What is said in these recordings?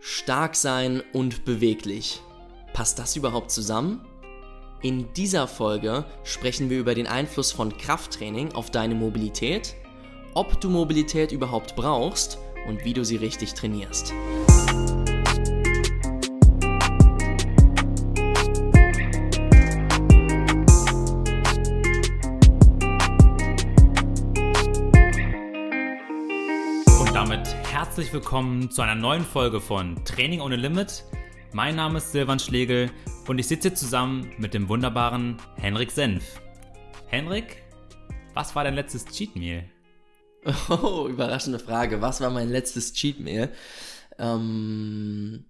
Stark sein und beweglich. Passt das überhaupt zusammen? In dieser Folge sprechen wir über den Einfluss von Krafttraining auf deine Mobilität, ob du Mobilität überhaupt brauchst und wie du sie richtig trainierst. Herzlich willkommen zu einer neuen Folge von Training ohne Limit. Mein Name ist Silvan Schlegel und ich sitze zusammen mit dem wunderbaren Henrik Senf. Henrik, was war dein letztes Cheat Meal? Oh, überraschende Frage. Was war mein letztes Cheat Meal? Ähm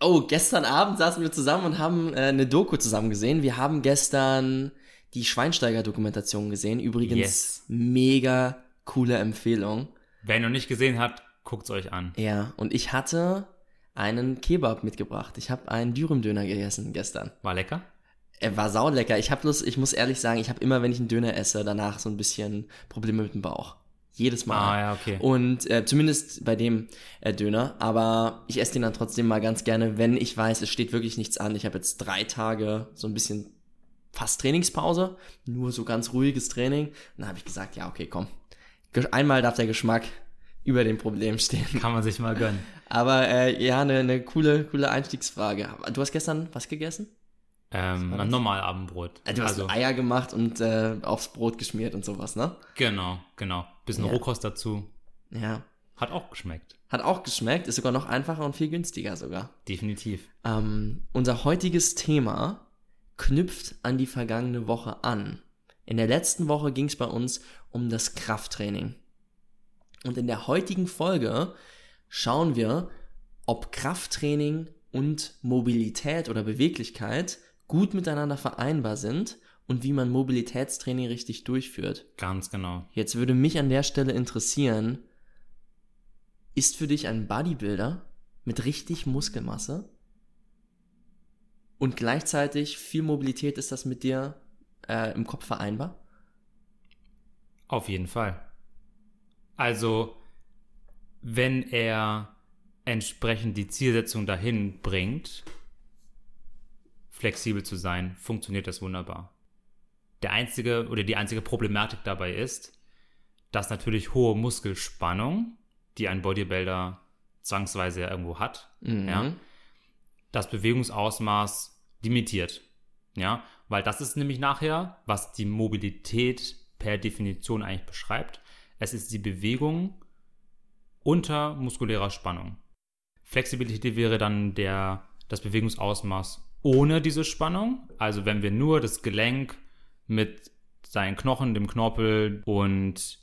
oh, gestern Abend saßen wir zusammen und haben äh, eine Doku zusammen gesehen. Wir haben gestern die Schweinsteiger-Dokumentation gesehen. Übrigens Yes. mega coole Empfehlung. Wer ihn noch nicht gesehen hat, guckt's euch an. Ja, und ich hatte einen Kebab mitgebracht. Ich habe einen Dürüm-Döner gegessen gestern. War lecker? Er war saulecker. Ich habe bloß, ich muss ehrlich sagen, ich habe immer, wenn ich einen Döner esse, danach so ein bisschen Probleme mit dem Bauch. Jedes Mal. Ah, ja, okay. Und äh, zumindest bei dem äh, Döner. Aber ich esse den dann trotzdem mal ganz gerne, wenn ich weiß, es steht wirklich nichts an. Ich habe jetzt drei Tage so ein bisschen fast Trainingspause, nur so ganz ruhiges Training. Und dann habe ich gesagt, ja, okay, komm. Einmal darf der Geschmack über dem Problem stehen. Kann man sich mal gönnen. Aber äh, ja, eine ne coole, coole Einstiegsfrage. Du hast gestern was gegessen? Ähm, ein Normalabendbrot. Äh, Du hast Eier gemacht und äh, aufs Brot geschmiert und sowas, ne? genau, genau. Bisschen Ja. Rohkost dazu. Ja. Hat auch geschmeckt. Hat auch geschmeckt, ist sogar noch einfacher und viel günstiger sogar. Definitiv. Ähm, unser heutiges Thema knüpft an die vergangene Woche an. In der letzten Woche ging es bei uns um das Krafttraining. Und in der heutigen Folge schauen wir, ob Krafttraining und Mobilität oder Beweglichkeit gut miteinander vereinbar sind und wie man Mobilitätstraining richtig durchführt. Ganz genau. Jetzt würde mich an der Stelle interessieren, ist für dich ein Bodybuilder mit richtig Muskelmasse und gleichzeitig viel Mobilität, ist das mit dir äh, im Kopf vereinbar? Auf jeden Fall. Also, wenn er entsprechend die Zielsetzung dahin bringt, flexibel zu sein, funktioniert das wunderbar. Der einzige oder die einzige Problematik dabei ist, dass natürlich hohe Muskelspannung, die ein Bodybuilder zwangsweise ja irgendwo hat, Mhm. ja, das Bewegungsausmaß limitiert. Ja, weil das ist nämlich nachher, was die Mobilität per Definition eigentlich beschreibt. Es ist die Bewegung unter muskulärer Spannung. Flexibilität wäre dann der, das Bewegungsausmaß ohne diese Spannung. Also wenn wir nur das Gelenk mit seinen Knochen, dem Knorpel und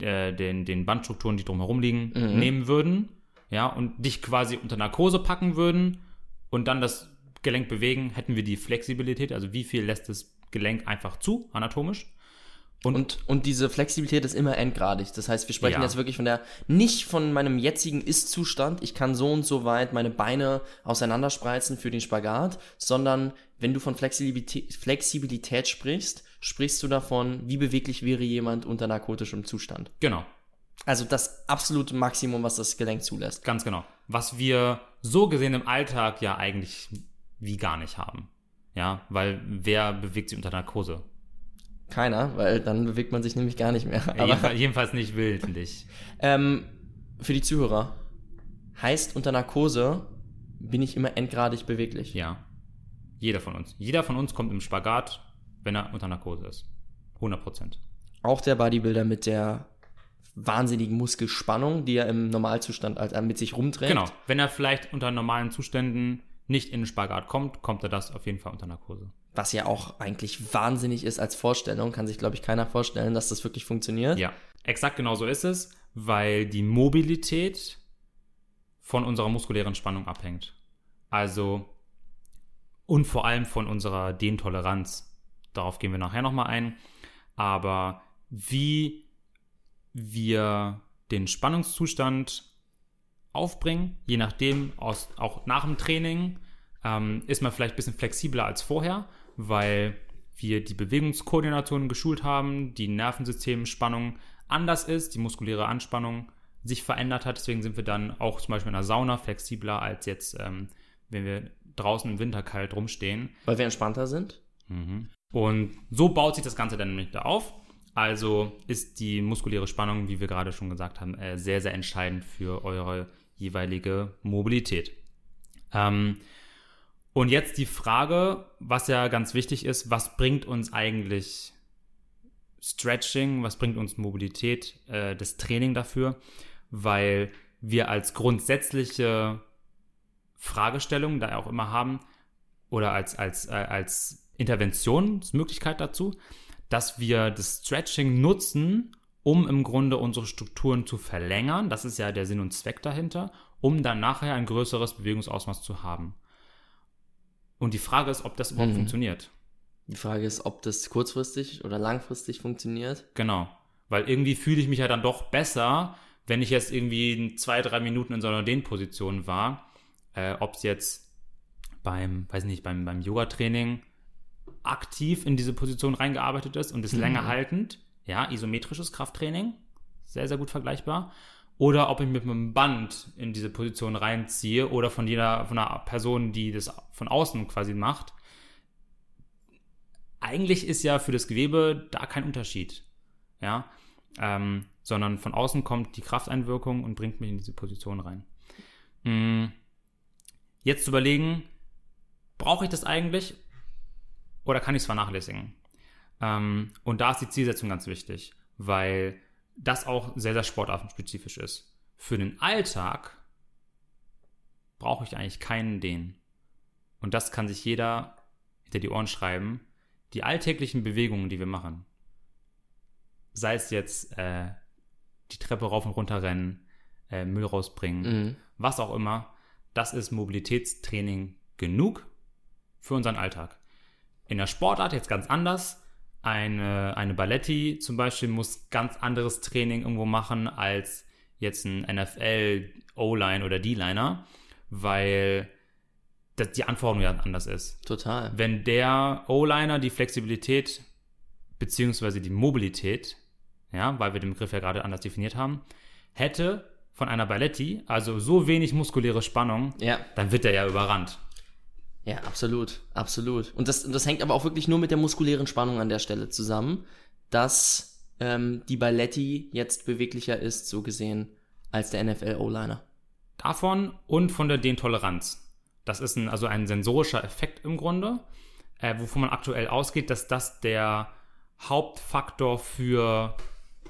äh, den, den Bandstrukturen, die drumherum liegen, Mhm. nehmen würden, ja, und dich quasi unter Narkose packen würden und dann das Gelenk bewegen, hätten wir die Flexibilität, also wie viel lässt das Gelenk einfach zu, anatomisch. Und, und diese Flexibilität ist immer endgradig. Das heißt, wir sprechen Ja. jetzt wirklich von der, nicht von meinem jetzigen Ist-Zustand, ich kann so und so weit meine Beine auseinanderspreizen für den Spagat, sondern wenn du von Flexibilität, Flexibilität sprichst, sprichst du davon, wie beweglich wäre jemand unter narkotischem Zustand. Genau, Also das absolute Maximum, was das Gelenk zulässt. ganz genau. Was wir so gesehen im Alltag ja eigentlich wie gar nicht haben. Ja, weil wer bewegt sich unter Narkose? Keiner, weil dann bewegt man sich nämlich gar nicht mehr. Aber jedenfalls, nicht willentlich. ähm, für die Zuhörer, heißt unter Narkose bin ich immer endgradig beweglich. Ja. Jeder von uns. Jeder von uns kommt im Spagat, wenn er unter Narkose ist. 100 Prozent. Auch der Bodybuilder mit der wahnsinnigen Muskelspannung, die er im Normalzustand halt mit sich rumträgt. Genau. Wenn er vielleicht unter normalen Zuständen nicht in den Spagat kommt, kommt er das auf jeden Fall unter Narkose. Was ja auch eigentlich wahnsinnig ist als Vorstellung. Kann sich, glaube ich, keiner vorstellen, dass das wirklich funktioniert. Ja, exakt genau so ist es, weil die Mobilität von unserer muskulären Spannung abhängt. Also und vor allem von unserer Dehntoleranz. Darauf gehen wir nachher nochmal ein. Aber wie wir den Spannungszustand aufbringen, je nachdem, aus, auch nach dem Training, ähm, ist man vielleicht ein bisschen flexibler als vorher, weil wir die Bewegungskoordination geschult haben, die Nervensystemspannung anders ist, die muskuläre Anspannung sich verändert hat. Deswegen sind wir dann auch zum Beispiel in der Sauna flexibler als jetzt, ähm, wenn wir draußen im Winter kalt rumstehen. Weil wir entspannter sind? Mhm. Und so baut sich das Ganze dann nämlich da auf. Also ist die muskuläre Spannung, wie wir gerade schon gesagt haben, äh, sehr, sehr entscheidend für eure jeweilige Mobilität. Ähm, und jetzt die Frage, was ja ganz wichtig ist, was bringt uns eigentlich Stretching, was bringt uns Mobilität, äh, das Training dafür? Weil wir als grundsätzliche Fragestellung da auch immer haben oder als, als, äh, als Interventionsmöglichkeit dazu, dass wir das Stretching nutzen, um im Grunde unsere Strukturen zu verlängern. Das ist ja der Sinn und Zweck dahinter, um dann nachher ein größeres Bewegungsausmaß zu haben. Und die Frage ist, ob das überhaupt mhm. funktioniert. Die Frage ist, ob das kurzfristig oder langfristig funktioniert. Genau. Weil irgendwie fühle ich mich ja dann doch besser, wenn ich jetzt irgendwie zwei, drei Minuten in so einer Dehnposition war. Äh, ob es jetzt beim, weiß nicht, beim, beim Yoga-Training aktiv in diese Position reingearbeitet ist und ist mhm. länger haltend. Ja, isometrisches Krafttraining. Sehr, sehr gut vergleichbar oder ob ich mit einem Band in diese Position reinziehe oder von jeder, von einer Person, die das von außen quasi macht. Eigentlich ist ja für das Gewebe da kein Unterschied. Ja, ähm, sondern von außen kommt die Krafteinwirkung und bringt mich in diese Position rein. Mhm. Jetzt zu überlegen, brauche ich das eigentlich oder kann ich es vernachlässigen? Ähm, und da ist die Zielsetzung ganz wichtig, weil das auch sehr, sehr sportartenspezifisch ist. Für den Alltag brauche ich eigentlich keinen den. Und das kann sich jeder hinter die Ohren schreiben. Die alltäglichen Bewegungen, die wir machen, sei es jetzt äh, die Treppe rauf und runter rennen, äh, Müll rausbringen, mhm. was auch immer, das ist Mobilitätstraining genug für unseren Alltag. In der Sportart jetzt ganz anders eine, eine Balletti zum Beispiel muss ganz anderes Training irgendwo machen als jetzt ein NFL O-Line oder D-Liner, weil das, die Anforderung ja anders ist. Total. Wenn der O-Liner die Flexibilität beziehungsweise die Mobilität, ja, weil wir den Begriff ja gerade anders definiert haben, hätte von einer Balletti, also so wenig muskuläre Spannung, ja. dann wird er ja überrannt. Ja, absolut, absolut. Und das, das hängt aber auch wirklich nur mit der muskulären Spannung an der Stelle zusammen, dass ähm, die Balletti jetzt beweglicher ist, so gesehen, als der NFL-O-Liner. Davon und von der Dehntoleranz. Das ist ein, also ein sensorischer Effekt im Grunde, äh, wovon man aktuell ausgeht, dass das der Hauptfaktor für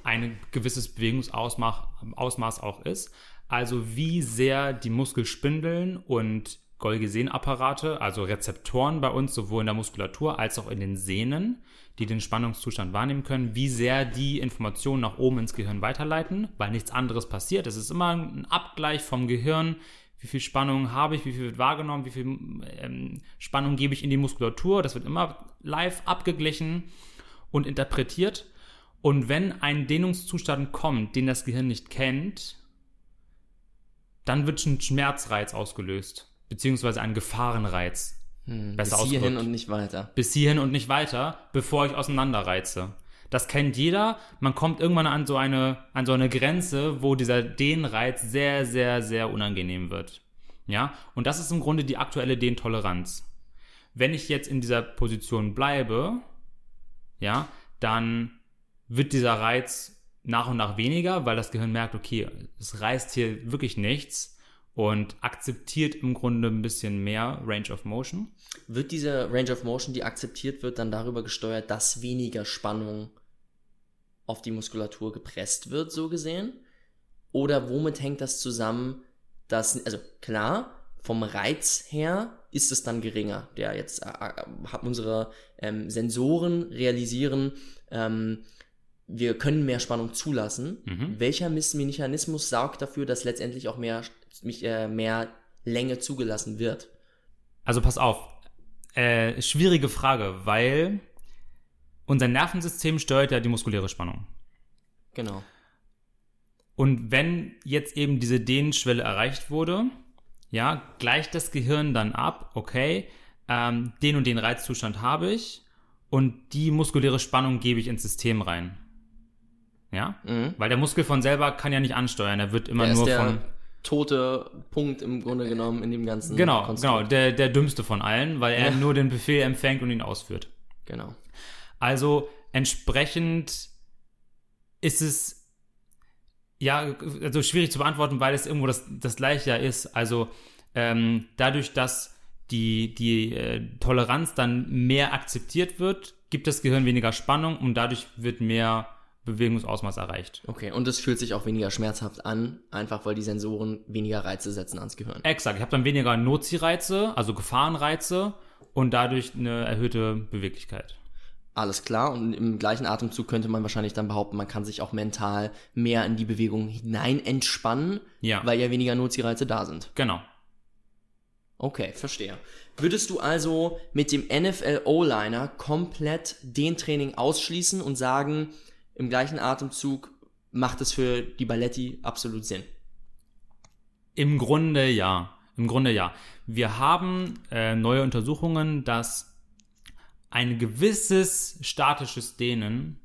ein gewisses Bewegungsausmaß Ausmaß auch ist. Also wie sehr die Muskelspindeln und Golgi-Sehnapparate, also Rezeptoren bei uns, sowohl in der Muskulatur als auch in den Sehnen, die den Spannungszustand wahrnehmen können, wie sehr die Informationen nach oben ins Gehirn weiterleiten, weil nichts anderes passiert. Es ist immer ein Abgleich vom Gehirn, wie viel Spannung habe ich, wie viel wird wahrgenommen, wie viel ähm, Spannung gebe ich in die Muskulatur. Das wird immer live abgeglichen und interpretiert. Und wenn ein Dehnungszustand kommt, den das Gehirn nicht kennt, dann wird ein Schmerzreiz ausgelöst beziehungsweise einen Gefahrenreiz. Hm, besser bis hierhin und nicht weiter. Bis hierhin und nicht weiter, bevor ich auseinanderreize. Das kennt jeder. Man kommt irgendwann an so eine, an so eine Grenze, wo dieser Dehnreiz sehr, sehr, sehr unangenehm wird. Ja, und das ist im Grunde die aktuelle Dehntoleranz. Wenn ich jetzt in dieser Position bleibe, ja, dann wird dieser Reiz nach und nach weniger, weil das Gehirn merkt, okay, es reißt hier wirklich nichts und akzeptiert im Grunde ein bisschen mehr Range of Motion. Wird diese Range of Motion, die akzeptiert wird, dann darüber gesteuert, dass weniger Spannung auf die Muskulatur gepresst wird, so gesehen? Oder womit hängt das zusammen, dass, also klar, vom Reiz her ist es dann geringer. Der jetzt äh, äh unsere ähm, Sensoren realisieren, ähm, wir können mehr Spannung zulassen. Mhm. Welcher Mechanismus sorgt dafür, dass letztendlich auch mehr mich, äh, mehr Länge zugelassen wird? Also pass auf, äh, schwierige Frage, weil unser Nervensystem steuert ja die muskuläre Spannung. Genau. Und wenn jetzt eben diese Dehnschwelle erreicht wurde, ja, gleicht das Gehirn dann ab, okay, ähm, den und den Reizzustand habe ich und die muskuläre Spannung gebe ich ins System rein. Ja? Weil der Muskel von selber kann ja nicht ansteuern. Er wird immer Der nur der von. Tote Punkt im Grunde genommen in dem ganzen Genau, Konstrukt. genau, der, der dümmste von allen, weil er Ja. nur den Befehl empfängt und ihn ausführt. Genau. Also entsprechend ist es ja also schwierig zu beantworten, weil es irgendwo das, das gleiche ja ist. Also ähm, dadurch, dass die, die äh, Toleranz dann mehr akzeptiert wird, gibt das Gehirn weniger Spannung und dadurch wird mehr Bewegungsausmaß erreicht. Okay, und es fühlt sich auch weniger schmerzhaft an, einfach weil die Sensoren weniger Reize setzen ans Gehirn. Exakt, ich habe dann weniger Notziehreize, also Gefahrenreize und dadurch eine erhöhte Beweglichkeit. Alles klar, und im gleichen Atemzug könnte man wahrscheinlich dann behaupten, man kann sich auch mental mehr in die Bewegung hinein entspannen, Ja. weil ja weniger Notziehreize da sind. Genau. Okay, verstehe. Würdest du also mit dem NFL O-Liner komplett den Training ausschließen und sagen, im gleichen Atemzug macht es für die Balletti absolut Sinn? Im Grunde ja. Im Grunde ja. Wir haben äh, neue Untersuchungen, dass ein gewisses statisches Dehnen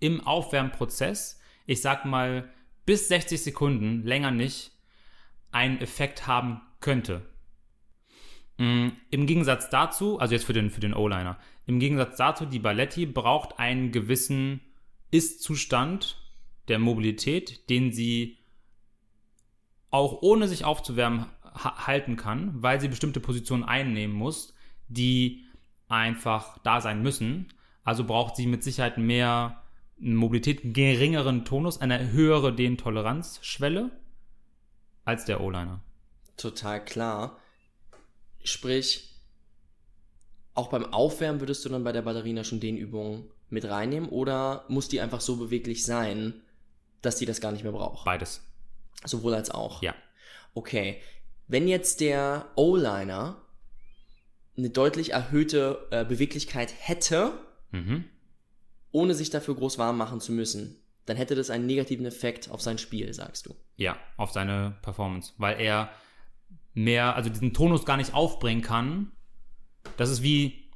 im Aufwärmprozess, ich sag mal bis 60 Sekunden, länger nicht, einen Effekt haben könnte. Mm, Im Gegensatz dazu, also jetzt für den, für den O-Liner, im Gegensatz dazu, die Balletti braucht einen gewissen Ist-Zustand der Mobilität, den sie auch ohne sich aufzuwärmen ha halten kann, weil sie bestimmte Positionen einnehmen muss, die einfach da sein müssen. Also braucht sie mit Sicherheit mehr Mobilität, einen geringeren Tonus, eine höhere Dehntoleranzschwelle als der O-Liner. Total klar. Sprich, auch beim Aufwärmen würdest du dann bei der Ballerina schon den Übungen mit reinnehmen oder muss die einfach so beweglich sein, dass die das gar nicht mehr braucht? Beides. Sowohl als auch. Ja. Okay. Wenn jetzt der O-Liner eine deutlich erhöhte äh, Beweglichkeit hätte, Mhm. ohne sich dafür groß warm machen zu müssen, dann hätte das einen negativen Effekt auf sein Spiel, sagst du. Ja, auf seine Performance, weil er mehr, also diesen Tonus gar nicht aufbringen kann. Das ist wie,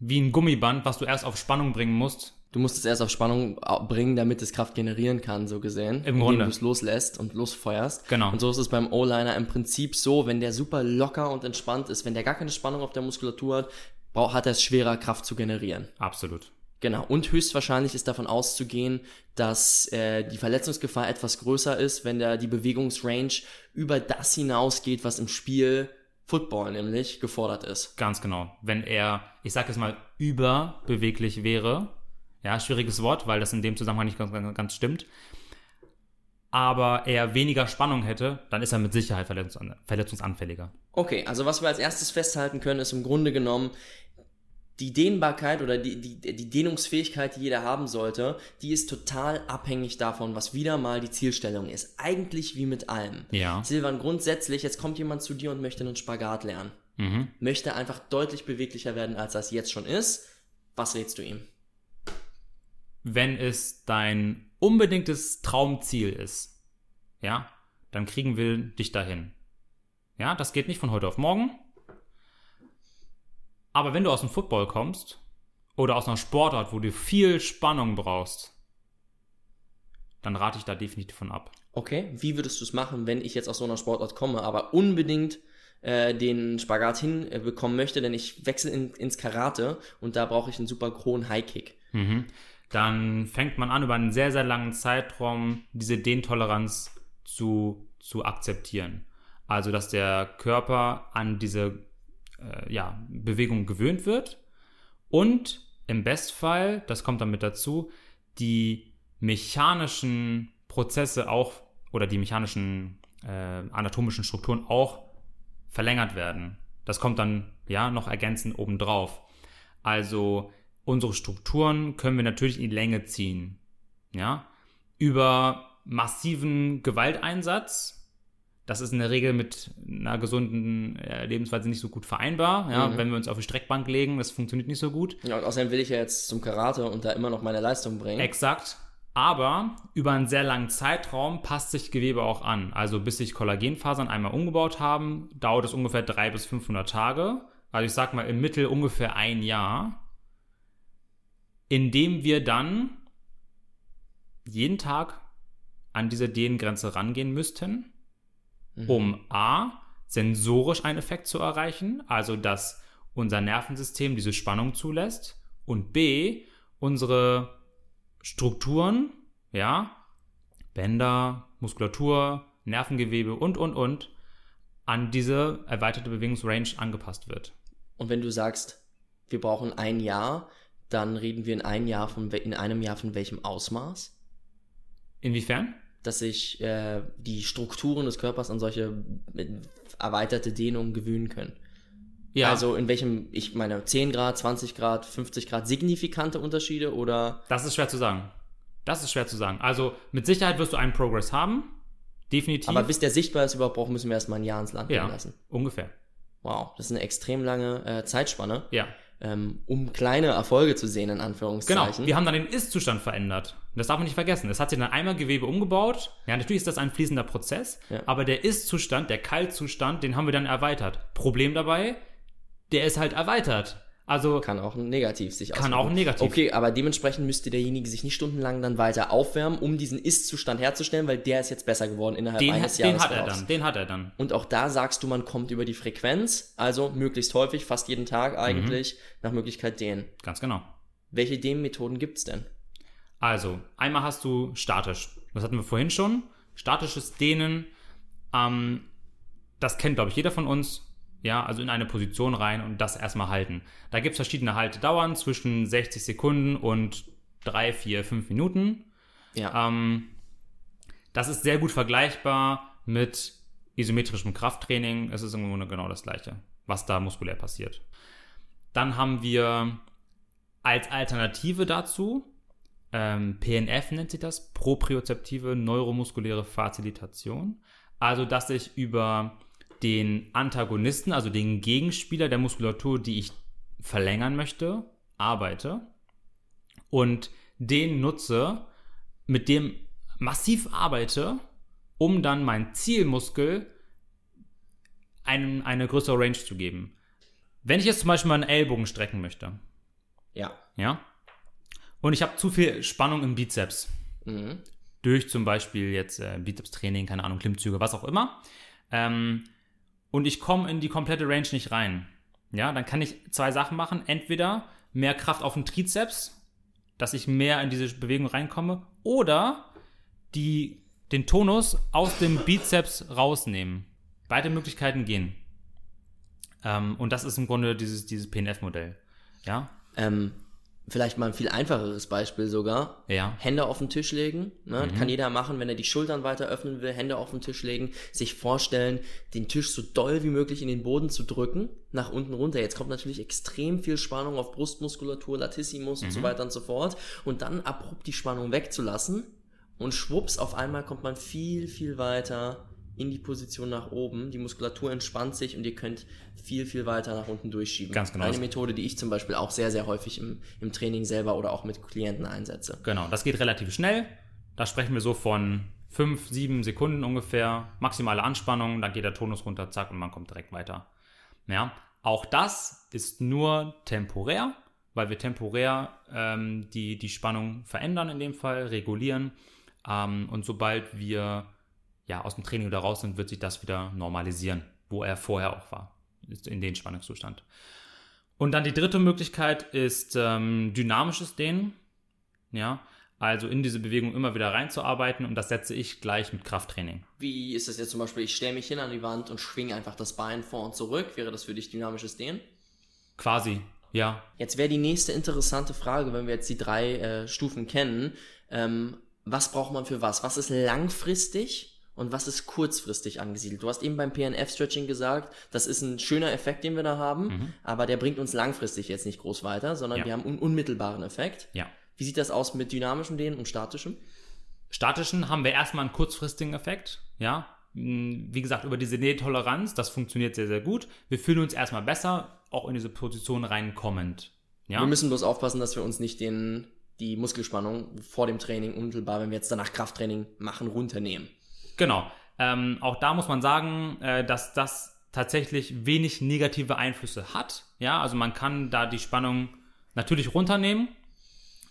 wie ein Gummiband, was du erst auf Spannung bringen musst. Du musst es erst auf Spannung bringen, damit es Kraft generieren kann, so gesehen. Im indem Grunde. du es loslässt und losfeuerst. Genau. Und so ist es beim O-Liner im Prinzip so, wenn der super locker und entspannt ist, wenn der gar keine Spannung auf der Muskulatur hat, braucht, hat er es schwerer, Kraft zu generieren. Absolut. Genau. Und höchstwahrscheinlich ist davon auszugehen, dass äh, die Verletzungsgefahr etwas größer ist, wenn der die Bewegungsrange über das hinausgeht, was im Spiel Football nämlich gefordert ist. Ganz genau. Wenn er, ich sag jetzt mal, überbeweglich wäre, ja, schwieriges Wort, weil das in dem Zusammenhang nicht ganz, ganz, ganz stimmt, aber er weniger Spannung hätte, dann ist er mit Sicherheit verletzungsan verletzungsanfälliger. Okay, also was wir als erstes festhalten können, ist im Grunde genommen die Dehnbarkeit oder die, die, die Dehnungsfähigkeit, die jeder haben sollte, die ist total abhängig davon, was wieder mal die Zielstellung ist. Eigentlich wie mit allem. Ja. Silvan, grundsätzlich, jetzt kommt jemand zu dir und möchte einen Spagat lernen. Mhm. Möchte einfach deutlich beweglicher werden, als das jetzt schon ist. Was rätst du ihm? wenn es dein unbedingtes Traumziel ist, ja, dann kriegen wir dich dahin. Ja, das geht nicht von heute auf morgen. Aber wenn du aus dem Football kommst oder aus einer Sportart, wo du viel Spannung brauchst, dann rate ich da definitiv von ab. Okay, wie würdest du es machen, wenn ich jetzt aus so einer Sportart komme, aber unbedingt äh, den Spagat hinbekommen möchte, denn ich wechsle in, ins Karate und da brauche ich einen super hohen High-Kick. Mhm. Dann fängt man an, über einen sehr, sehr langen Zeitraum diese Dehntoleranz zu, zu akzeptieren. Also, dass der Körper an diese äh, ja, Bewegung gewöhnt wird und im Bestfall, das kommt dann mit dazu, die mechanischen Prozesse auch oder die mechanischen äh, anatomischen Strukturen auch verlängert werden. Das kommt dann ja noch ergänzend obendrauf. Also unsere Strukturen können wir natürlich in die Länge ziehen. Ja, über massiven Gewalteinsatz. Das ist in der Regel mit einer gesunden äh, Lebensweise nicht so gut vereinbar. Ja, Mhm. wenn wir uns auf die Streckbank legen, das funktioniert nicht so gut. Ja, und außerdem will ich ja jetzt zum Karate und da immer noch meine Leistung bringen. Exakt. Aber über einen sehr langen Zeitraum passt sich Gewebe auch an. Also bis sich Kollagenfasern einmal umgebaut haben, dauert es ungefähr 300 bis 500 Tage. Also ich sag mal im Mittel ungefähr ein Jahr, indem wir dann jeden Tag an diese Dehngrenze rangehen müssten, um A, sensorisch einen Effekt zu erreichen, also dass unser Nervensystem diese Spannung zulässt, und B, unsere Strukturen, ja, Bänder, Muskulatur, Nervengewebe und, und, und, an diese erweiterte Bewegungsrange angepasst wird. Und wenn du sagst, wir brauchen ein Jahr, dann reden wir in einem Jahr von, in einem Jahr von welchem Ausmaß? Inwiefern? Dass sich äh, die Strukturen des Körpers an solche erweiterte Dehnungen gewöhnen können. Ja, Also in welchem, ich meine, 10 Grad, 20 Grad, 50 Grad, signifikante Unterschiede oder das ist schwer zu sagen. Das ist schwer zu sagen. Also mit Sicherheit wirst du einen Progress haben. Definitiv. aber bis der sichtbar ist überhaupt braucht, müssen wir erstmal ein Jahr ins Land gehen ja, lassen. ungefähr. Wow, das ist eine extrem lange äh, Zeitspanne, Ja. Ähm, um kleine Erfolge zu sehen, in Genau, Anführungszeichen. wir haben dann den Ist-Zustand verändert. Das darf man nicht vergessen. Es hat sich dann einmal Gewebe umgebaut. Ja, natürlich ist das ein fließender Prozess, Ja. aber der Ist-Zustand, der Kaltzustand, den haben wir dann erweitert. Problem dabei, der ist halt erweitert. Also Kann auch negativ sich Kann auswirken. auch negativ. Okay, aber dementsprechend müsste derjenige sich nicht stundenlang dann weiter aufwärmen, um diesen Ist-Zustand herzustellen, weil der ist jetzt besser geworden innerhalb den, eines den Jahres. hat er dann, den hat er dann. Und auch da sagst du, man kommt über die Frequenz, also möglichst häufig, fast jeden Tag eigentlich, Mhm. nach Möglichkeit dehnen. Ganz genau. Welche Dehnmethoden gibt's denn? Also, einmal hast du statisch. Das hatten wir vorhin schon. Statisches Dehnen, ähm, das kennt, glaube ich, jeder von uns. Ja, also in eine Position rein und das erstmal halten. Da gibt es verschiedene Haltedauern zwischen 60 Sekunden und 3, 4, 5 Minuten. Ja. Ähm, das ist sehr gut vergleichbar mit isometrischem Krafttraining. Es ist im Grunde genau das Gleiche, was da muskulär passiert. Dann haben wir als Alternative dazu, ähm, PNF nennt sich das, propriozeptive neuromuskuläre Facilitation. Also, dass ich über den Antagonisten, also den Gegenspieler der Muskulatur, die ich verlängern möchte, arbeite und den nutze, mit dem massiv arbeite, um dann mein Zielmuskel einem, eine größere Range zu geben. Wenn ich jetzt zum Beispiel meinen Ellbogen strecken möchte, ja. ja, und ich habe zu viel Spannung im Bizeps, Mhm. durch zum Beispiel jetzt äh, Bizeps-Training, keine Ahnung, Klimmzüge, was auch immer, ähm, und ich komme in die komplette Range nicht rein, ja, dann kann ich zwei Sachen machen. Entweder mehr Kraft auf den Trizeps, dass ich mehr in diese Bewegung reinkomme, oder die, den Tonus aus dem Bizeps rausnehmen. Beide Möglichkeiten gehen. Ähm, und das ist im Grunde dieses, dieses PNF-Modell. Ja? Ähm, vielleicht mal ein viel einfacheres Beispiel sogar. Ja. Hände auf den Tisch legen. Ne? Mhm. Kann jeder machen, wenn er die Schultern weiter öffnen will, Hände auf den Tisch legen, sich vorstellen, den Tisch so doll wie möglich in den Boden zu drücken, nach unten runter. Jetzt kommt natürlich extrem viel Spannung auf Brustmuskulatur, Latissimus und so weiter und so fort. Und dann abrupt die Spannung wegzulassen und schwupps, auf einmal kommt man viel, viel weiter in die Position nach oben. Die Muskulatur entspannt sich und ihr könnt viel, viel weiter nach unten durchschieben. Ganz genau. Eine Methode, die ich zum Beispiel auch sehr, sehr häufig im, im Training selber oder auch mit Klienten einsetze. Genau, das geht relativ schnell. Da sprechen wir so von 5, 7 Sekunden ungefähr. Maximale Anspannung, dann geht der Tonus runter, zack, und man kommt direkt weiter. Ja, auch das ist nur temporär, weil wir temporär ähm, die, die Spannung verändern in dem Fall, regulieren. Ähm, und sobald wir ja, aus dem Training wieder raus sind, wird sich das wieder normalisieren, wo er vorher auch war, in den Spannungszustand. Und dann die dritte Möglichkeit ist ähm, dynamisches Dehnen. Ja, also in diese Bewegung immer wieder reinzuarbeiten und das setze ich gleich mit Krafttraining. Wie ist das jetzt zum Beispiel, ich stelle mich hin an die Wand und schwinge einfach das Bein vor und zurück. Wäre das für dich dynamisches Dehnen? Quasi, ja. Jetzt wäre die nächste interessante Frage, wenn wir jetzt die drei äh, Stufen kennen. Ähm, was braucht man für was? Was ist langfristig und was ist kurzfristig angesiedelt? Du hast eben beim PNF-Stretching gesagt, das ist ein schöner Effekt, den wir da haben, aber der bringt uns langfristig jetzt nicht groß weiter, sondern Ja. wir haben einen unmittelbaren Effekt. Ja. Wie sieht das aus mit dynamischem Dehnen und statischem? Statischen haben wir erstmal einen kurzfristigen Effekt, ja. Hm, Wie gesagt, über diese Nähtoleranz, das funktioniert sehr, sehr gut. Wir fühlen uns erstmal besser, auch in diese Position reinkommend. Ja. Wir müssen bloß aufpassen, dass wir uns nicht den, die Muskelspannung vor dem Training unmittelbar, wenn wir jetzt danach Krafttraining machen, runternehmen. Genau. Ähm, auch da muss man sagen, äh, dass das tatsächlich wenig negative Einflüsse hat. Ja, also man kann da die Spannung natürlich runternehmen,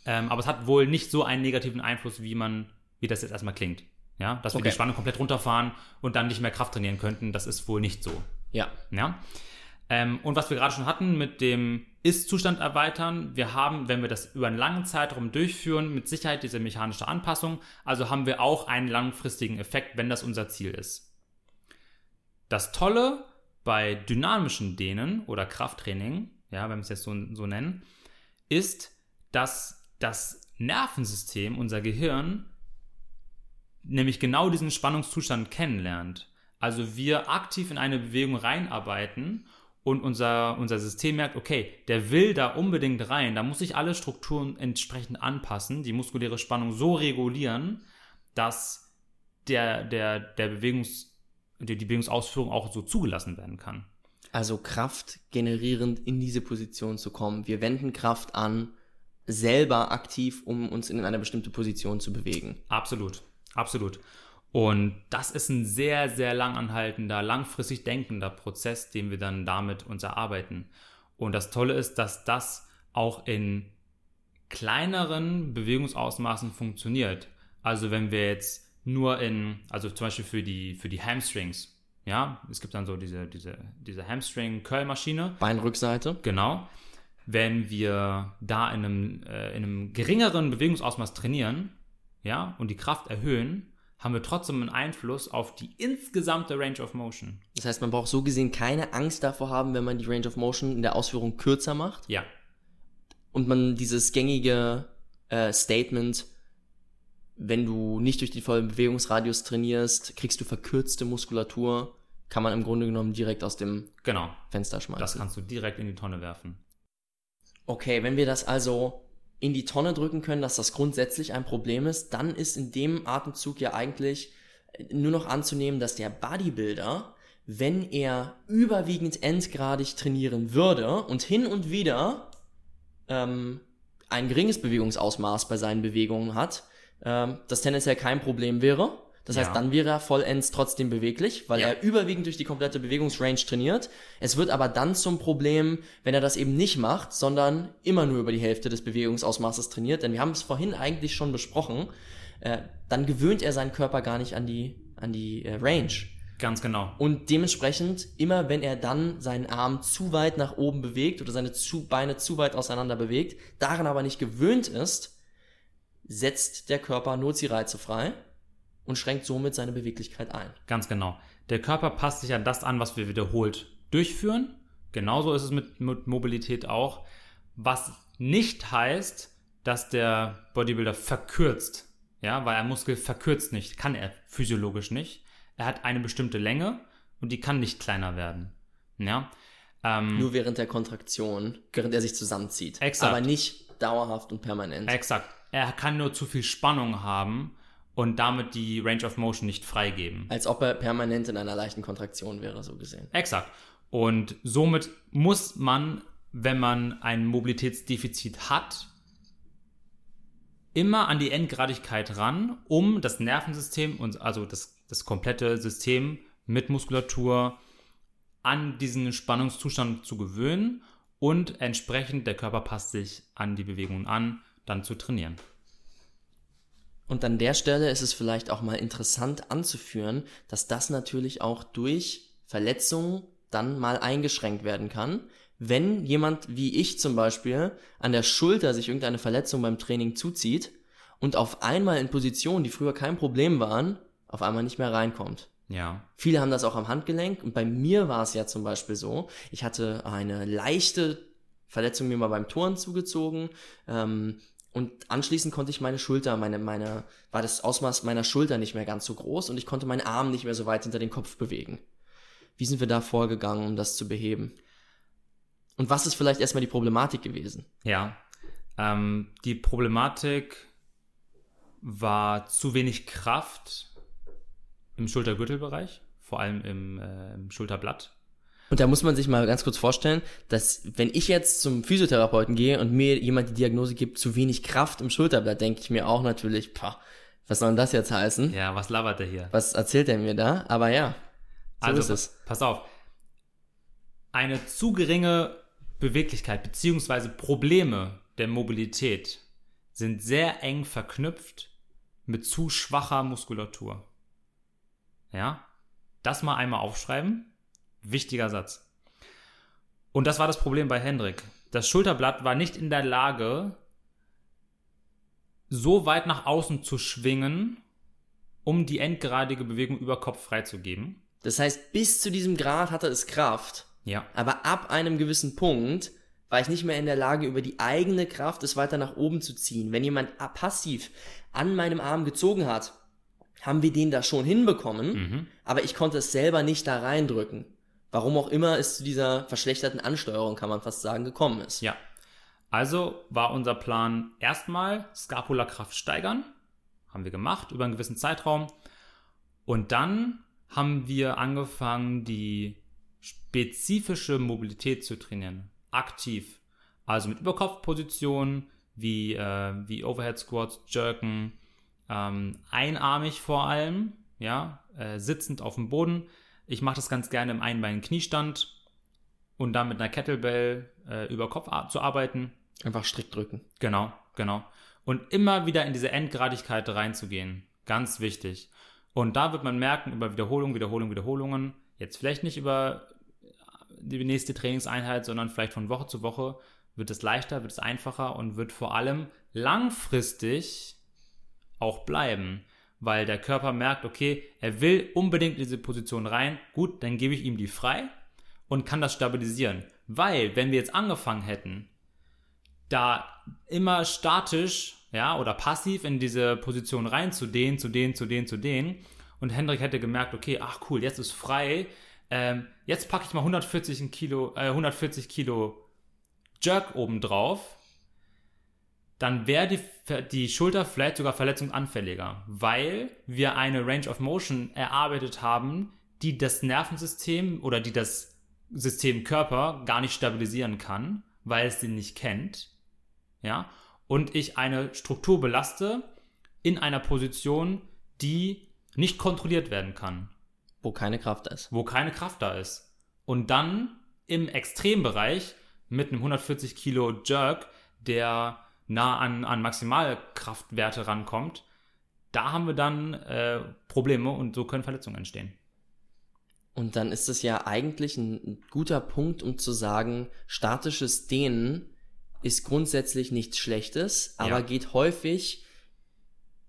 ähm, aber es hat wohl nicht so einen negativen Einfluss, wie man wie das jetzt erstmal klingt. Ja, dass wir Okay. die Spannung komplett runterfahren und dann nicht mehr Kraft trainieren könnten, das ist wohl nicht so. Ja. Ja. Ähm, und was wir gerade schon hatten mit dem Ist-Zustand erweitern, wir haben, wenn wir das über einen langen Zeitraum durchführen, mit Sicherheit diese mechanische Anpassung. Also haben wir auch einen langfristigen Effekt, wenn das unser Ziel ist. Das Tolle bei dynamischen Dehnen oder Krafttraining, ja, wenn wir es jetzt so, so nennen, ist, dass das Nervensystem, unser Gehirn, nämlich genau diesen Spannungszustand kennenlernt. Also wir aktiv in eine Bewegung reinarbeiten und unser, unser System merkt, okay, der will da unbedingt rein, da muss ich alle Strukturen entsprechend anpassen, die muskuläre Spannung so regulieren, dass der, der, der Bewegungs, die, die Bewegungsausführung auch so zugelassen werden kann. Also Kraft generierend in diese Position zu kommen. Wir wenden Kraft an, selber aktiv, um uns in eine bestimmte Position zu bewegen. Absolut, absolut. Und das ist ein sehr, sehr langanhaltender, langfristig denkender Prozess, den wir dann damit uns erarbeiten. Und das Tolle ist, dass das auch in kleineren Bewegungsausmaßen funktioniert. Also wenn wir jetzt nur in, also zum Beispiel für die, für die Hamstrings, ja, es gibt dann so diese, diese, diese Hamstring-Curl-Maschine, Beinrückseite. Genau. Wenn wir da in einem, äh, in einem geringeren Bewegungsausmaß trainieren, ja, und die Kraft erhöhen, haben wir trotzdem einen Einfluss auf die insgesamte Range of Motion. Das heißt, man braucht so gesehen keine Angst davor haben, wenn man die Range of Motion in der Ausführung kürzer macht Ja, und man dieses gängige äh, Statement, wenn du nicht durch den vollen Bewegungsradius trainierst, kriegst du verkürzte Muskulatur, kann man im Grunde genommen direkt aus dem genau. Fenster schmeißen. Das kannst du direkt in die Tonne werfen. Okay, wenn wir das also in die Tonne drücken können, dass das grundsätzlich ein Problem ist, dann ist in dem Atemzug ja eigentlich nur noch anzunehmen, dass der Bodybuilder, wenn er überwiegend endgradig trainieren würde und hin und wieder ähm, ein geringes Bewegungsausmaß bei seinen Bewegungen hat, ähm, das tendenziell kein Problem wäre. Das heißt, Ja. dann wäre er vollends trotzdem beweglich, weil Ja. er überwiegend durch die komplette Bewegungsrange trainiert. Es wird aber dann zum Problem, wenn er das eben nicht macht, sondern immer nur über die Hälfte des Bewegungsausmaßes trainiert. Denn wir haben es vorhin eigentlich schon besprochen. Äh, dann gewöhnt er seinen Körper gar nicht an die, an die äh, Range. Ganz genau. Und dementsprechend, immer wenn er dann seinen Arm zu weit nach oben bewegt oder seine zu, Beine zu weit auseinander bewegt, daran aber nicht gewöhnt ist, setzt der Körper Notzi-Reize frei und schränkt somit seine Beweglichkeit ein. Ganz genau. Der Körper passt sich an das an, was wir wiederholt durchführen. Genauso ist es mit, mit Mobilität auch. Was nicht heißt, dass der Bodybuilder verkürzt. Ja, weil ein Muskel verkürzt nicht, kann er physiologisch nicht. Er hat eine bestimmte Länge und die kann nicht kleiner werden. Ja. Ähm, Nur während der Kontraktion, während er sich zusammenzieht. Exakt. Aber nicht dauerhaft und permanent. exakt. Er kann nur zu viel Spannung haben und damit die Range of Motion nicht freigeben. Als ob er permanent in einer leichten Kontraktion wäre, so gesehen. Exakt. Und somit muss man, wenn man ein Mobilitätsdefizit hat, immer an die Endgradigkeit ran, um das Nervensystem und also das, das komplette System mit Muskulatur an diesen Spannungszustand zu gewöhnen und entsprechend der Körper passt sich an die Bewegungen an, dann zu trainieren. Und an der Stelle ist es vielleicht auch mal interessant anzuführen, dass das natürlich auch durch Verletzungen dann mal eingeschränkt werden kann. Wenn jemand wie ich zum Beispiel an der Schulter sich irgendeine Verletzung beim Training zuzieht und auf einmal in Positionen, die früher kein Problem waren, auf einmal nicht mehr reinkommt. Ja. Viele haben das auch am Handgelenk und bei mir war es ja zum Beispiel so, ich hatte eine leichte Verletzung mir mal beim Turnen zugezogen ähm, und anschließend konnte ich meine Schulter, meine, meine, war das Ausmaß meiner Schulter nicht mehr ganz so groß und ich konnte meinen Arm nicht mehr so weit hinter den Kopf bewegen. Wie sind wir da vorgegangen, um das zu beheben? Und was ist vielleicht erstmal die Problematik gewesen? Ja. Ähm, die Problematik war zu wenig Kraft im Schultergürtelbereich, vor allem im, äh, im Schulterblatt. Und da muss man sich mal ganz kurz vorstellen, dass wenn ich jetzt zum Physiotherapeuten gehe und mir jemand die Diagnose gibt, zu wenig Kraft im Schulterblatt, denke ich mir auch natürlich, pah, was soll denn das jetzt heißen? Ja, was labert der hier? Was erzählt er mir da? Aber ja, so also, ist es. pass auf. Eine zu geringe Beweglichkeit beziehungsweise Probleme der Mobilität sind sehr eng verknüpft mit zu schwacher Muskulatur. Ja, das mal einmal aufschreiben. Wichtiger Satz. Und das war das Problem bei Hendrik. Das Schulterblatt war nicht in der Lage, so weit nach außen zu schwingen, um die endgradige Bewegung über Kopf freizugeben. Das heißt, bis zu diesem Grad hatte es Kraft. Ja. Aber ab einem gewissen Punkt war ich nicht mehr in der Lage, über die eigene Kraft es weiter nach oben zu ziehen. Wenn jemand passiv an meinem Arm gezogen hat, haben wir den da schon hinbekommen, Mhm. aber ich konnte es selber nicht da reindrücken. Warum auch immer es zu dieser verschlechterten Ansteuerung, kann man fast sagen, gekommen ist. Ja. Also war unser Plan erstmal Skapulakraft steigern. Haben wir gemacht über einen gewissen Zeitraum. Und dann haben wir angefangen, die spezifische Mobilität zu trainieren. Aktiv. Also mit Überkopfpositionen wie, äh, wie Overhead Squats, Jerken, ähm, einarmig vor allem, ja, äh, sitzend auf dem Boden. Ich mache das ganz gerne im Einbein-Kniestand und dann mit einer Kettlebell äh, über Kopf zu arbeiten. Einfach strikt drücken. Genau, genau. Und immer wieder in diese Endgradigkeit reinzugehen. Ganz wichtig. Und da wird man merken, über Wiederholung, Wiederholung, Wiederholungen, jetzt vielleicht nicht über die nächste Trainingseinheit, sondern vielleicht von Woche zu Woche, wird es leichter, wird es einfacher und wird vor allem langfristig auch bleiben. Weil der Körper merkt, okay, er will unbedingt in diese Position rein. Gut, dann gebe ich ihm die frei und kann das stabilisieren. Weil, wenn wir jetzt angefangen hätten, da immer statisch, ja, oder passiv in diese Position rein zu dehnen, zu dehnen, zu dehnen, zu dehnen. Und Hendrik hätte gemerkt, okay, ach cool, jetzt ist frei. Ähm, jetzt packe ich mal 140 Kilo, äh, 140 Kilo Jerk oben drauf. Dann wäre die, die Schulter vielleicht sogar verletzungsanfälliger, weil wir eine Range of Motion erarbeitet haben, die das Nervensystem oder die das System Körper gar nicht stabilisieren kann, weil es den nicht kennt. Ja, und ich eine Struktur belaste in einer Position, die nicht kontrolliert werden kann, Wo keine Kraft ist. wo keine Kraft da ist. Und dann im Extrembereich mit einem 140 Kilo Jerk, der nah an, an Maximalkraftwerte rankommt, da haben wir dann äh, Probleme und so können Verletzungen entstehen. Und dann ist es ja eigentlich ein, guter Punkt, um zu sagen, statisches Dehnen ist grundsätzlich nichts Schlechtes, aber Ja. geht häufig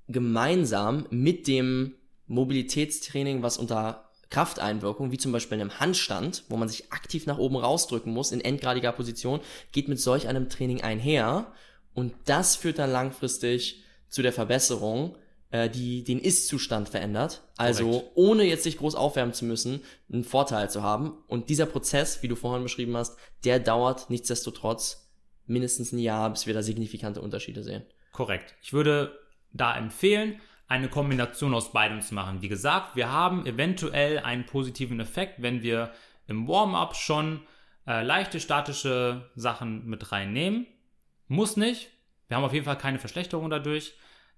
gemeinsam mit dem Mobilitätstraining, was unter Krafteinwirkung, wie zum Beispiel einem Handstand, wo man sich aktiv nach oben rausdrücken muss in endgradiger Position, geht mit solch einem Training einher und das führt dann langfristig zu der Verbesserung, äh, die den Ist-Zustand verändert. Also Korrekt. ohne jetzt sich groß aufwärmen zu müssen, einen Vorteil zu haben. Und dieser Prozess, wie du vorhin beschrieben hast, der dauert nichtsdestotrotz mindestens ein Jahr, bis wir da signifikante Unterschiede sehen. Korrekt. Ich würde da empfehlen, eine Kombination aus beidem zu machen. Wie gesagt, wir haben eventuell einen positiven Effekt, wenn wir im Warm-up schon äh, leichte statische Sachen mit reinnehmen. Muss nicht. Wir haben auf jeden Fall keine Verschlechterung dadurch.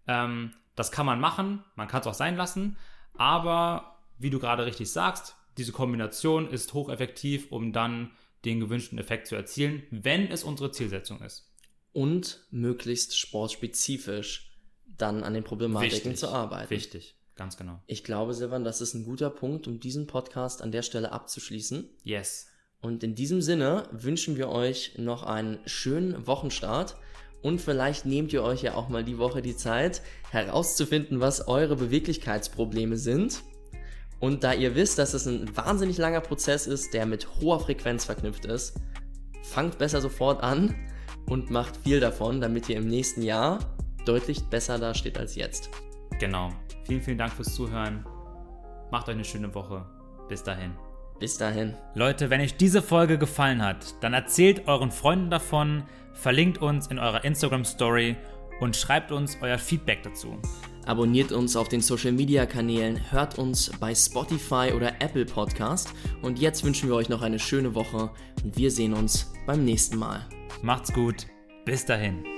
Ähm, das kann man machen, man kann es auch sein lassen. Aber wie du gerade richtig sagst, diese Kombination ist hocheffektiv, um dann den gewünschten Effekt zu erzielen, wenn es unsere Zielsetzung ist. Und möglichst sportspezifisch dann an den Problematiken zu arbeiten. Wichtig, ganz genau. Ich glaube, Silvan, das ist ein guter Punkt, um diesen Podcast an der Stelle abzuschließen. Yes. Und in diesem Sinne wünschen wir euch noch einen schönen Wochenstart. Und vielleicht nehmt ihr euch ja auch mal die Woche die Zeit, herauszufinden, was eure Beweglichkeitsprobleme sind. Und da ihr wisst, dass es ein wahnsinnig langer Prozess ist, der mit hoher Frequenz verknüpft ist, fangt besser sofort an und macht viel davon, damit ihr im nächsten Jahr deutlich besser dasteht als jetzt. Genau. Vielen, vielen Dank fürs Zuhören. Macht euch eine schöne Woche. Bis dahin. Bis dahin. Leute, wenn euch diese Folge gefallen hat, dann erzählt euren Freunden davon, verlinkt uns in eurer Instagram Story und schreibt uns euer Feedback dazu. Abonniert uns auf den Social Media Kanälen, hört uns bei Spotify oder Apple Podcast und jetzt wünschen wir euch noch eine schöne Woche und wir sehen uns beim nächsten Mal. Macht's gut. Bis dahin.